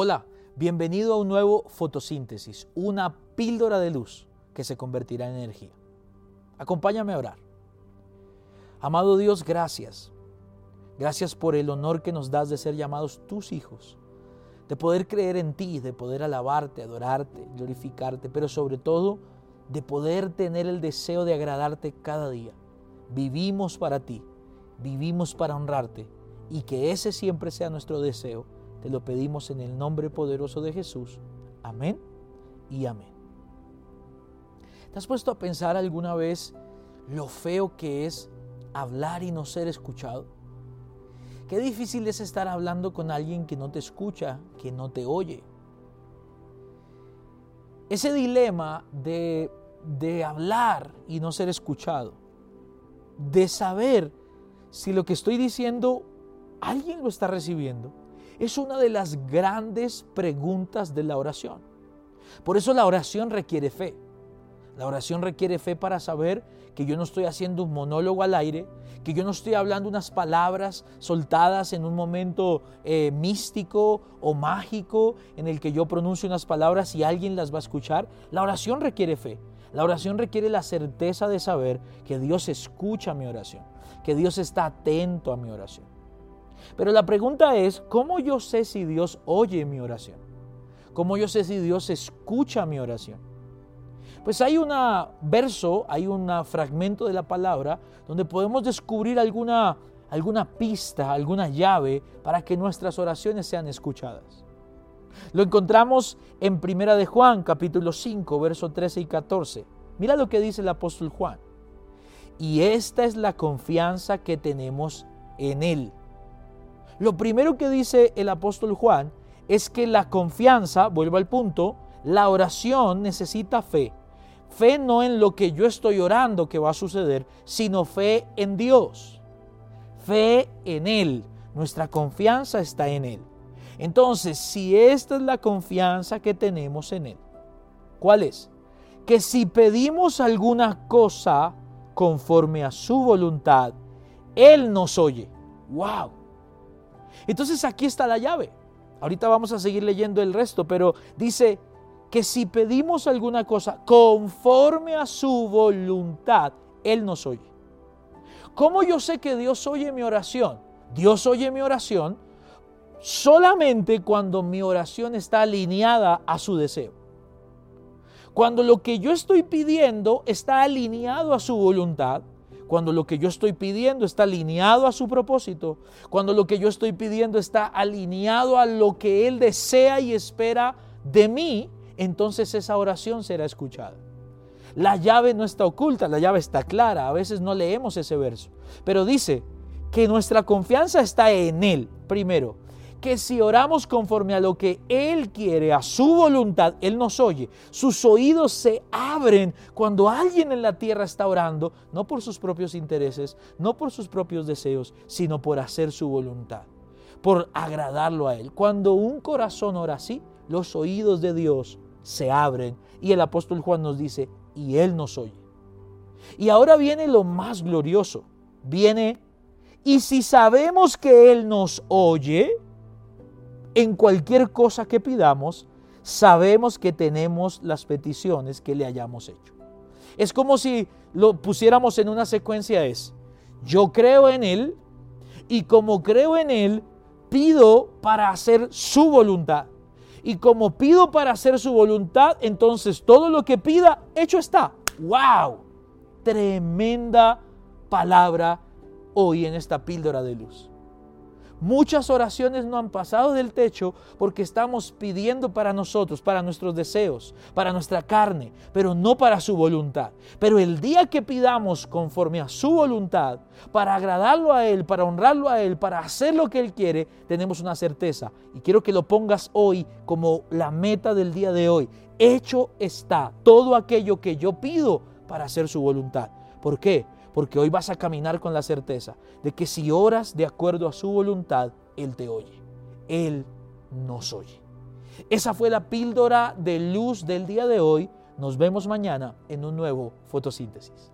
Hola, bienvenido a un nuevo fotosíntesis, una píldora de luz que se convertirá en energía. Acompáñame a orar. Amado Dios, gracias. Gracias por el honor que nos das de ser llamados tus hijos, de poder creer en ti, de poder alabarte, adorarte, glorificarte, pero sobre todo de poder tener el deseo de agradarte cada día. Vivimos para ti, vivimos para honrarte y que ese siempre sea nuestro deseo te lo pedimos en el nombre poderoso de Jesús. Amén y amén. ¿Te has puesto a pensar alguna vez lo feo que es hablar y no ser escuchado? Qué difícil es estar hablando con alguien que no te escucha, que no te oye. Ese dilema de, de hablar y no ser escuchado, de saber si lo que estoy diciendo alguien lo está recibiendo es una de las grandes preguntas de la oración. Por eso la oración requiere fe. La oración requiere fe para saber que yo no estoy haciendo un monólogo al aire, que yo no estoy hablando unas palabras soltadas en un momento eh, místico o mágico en el que yo pronuncio unas palabras y alguien las va a escuchar. La oración requiere fe. La oración requiere la certeza de saber que Dios escucha mi oración, que Dios está atento a mi oración. Pero la pregunta es, ¿cómo yo sé si Dios oye mi oración? ¿Cómo yo sé si Dios escucha mi oración? Pues hay un verso, hay un fragmento de la palabra donde podemos descubrir alguna, alguna pista, alguna llave para que nuestras oraciones sean escuchadas. Lo encontramos en Primera de Juan, capítulo 5, versos 13 y 14. Mira lo que dice el apóstol Juan. Y esta es la confianza que tenemos en Él lo primero que dice el apóstol Juan es que la confianza, vuelvo al punto, la oración necesita fe. Fe no en lo que yo estoy orando que va a suceder, sino fe en Dios. Fe en Él. Nuestra confianza está en Él. Entonces, si esta es la confianza que tenemos en Él, ¿cuál es? Que si pedimos alguna cosa conforme a su voluntad, Él nos oye. ¡Wow! Entonces aquí está la llave. Ahorita vamos a seguir leyendo el resto, pero dice que si pedimos alguna cosa conforme a su voluntad, Él nos oye. ¿Cómo yo sé que Dios oye mi oración? Dios oye mi oración solamente cuando mi oración está alineada a su deseo. Cuando lo que yo estoy pidiendo está alineado a su voluntad, cuando lo que yo estoy pidiendo está alineado a su propósito, cuando lo que yo estoy pidiendo está alineado a lo que Él desea y espera de mí, entonces esa oración será escuchada. La llave no está oculta, la llave está clara. A veces no leemos ese verso, pero dice que nuestra confianza está en Él, primero que si oramos conforme a lo que Él quiere, a su voluntad, Él nos oye. Sus oídos se abren cuando alguien en la tierra está orando, no por sus propios intereses, no por sus propios deseos, sino por hacer su voluntad, por agradarlo a Él. Cuando un corazón ora así, los oídos de Dios se abren y el apóstol Juan nos dice, y Él nos oye. Y ahora viene lo más glorioso, viene, y si sabemos que Él nos oye, en cualquier cosa que pidamos, sabemos que tenemos las peticiones que le hayamos hecho. Es como si lo pusiéramos en una secuencia es, yo creo en Él y como creo en Él, pido para hacer su voluntad. Y como pido para hacer su voluntad, entonces todo lo que pida, hecho está. ¡Wow! Tremenda palabra hoy en esta píldora de luz. Muchas oraciones no han pasado del techo porque estamos pidiendo para nosotros, para nuestros deseos, para nuestra carne, pero no para su voluntad. Pero el día que pidamos conforme a su voluntad, para agradarlo a Él, para honrarlo a Él, para hacer lo que Él quiere, tenemos una certeza. Y quiero que lo pongas hoy como la meta del día de hoy. Hecho está todo aquello que yo pido para hacer su voluntad. ¿Por qué? Porque hoy vas a caminar con la certeza de que si oras de acuerdo a su voluntad, Él te oye. Él nos oye. Esa fue la píldora de luz del día de hoy. Nos vemos mañana en un nuevo fotosíntesis.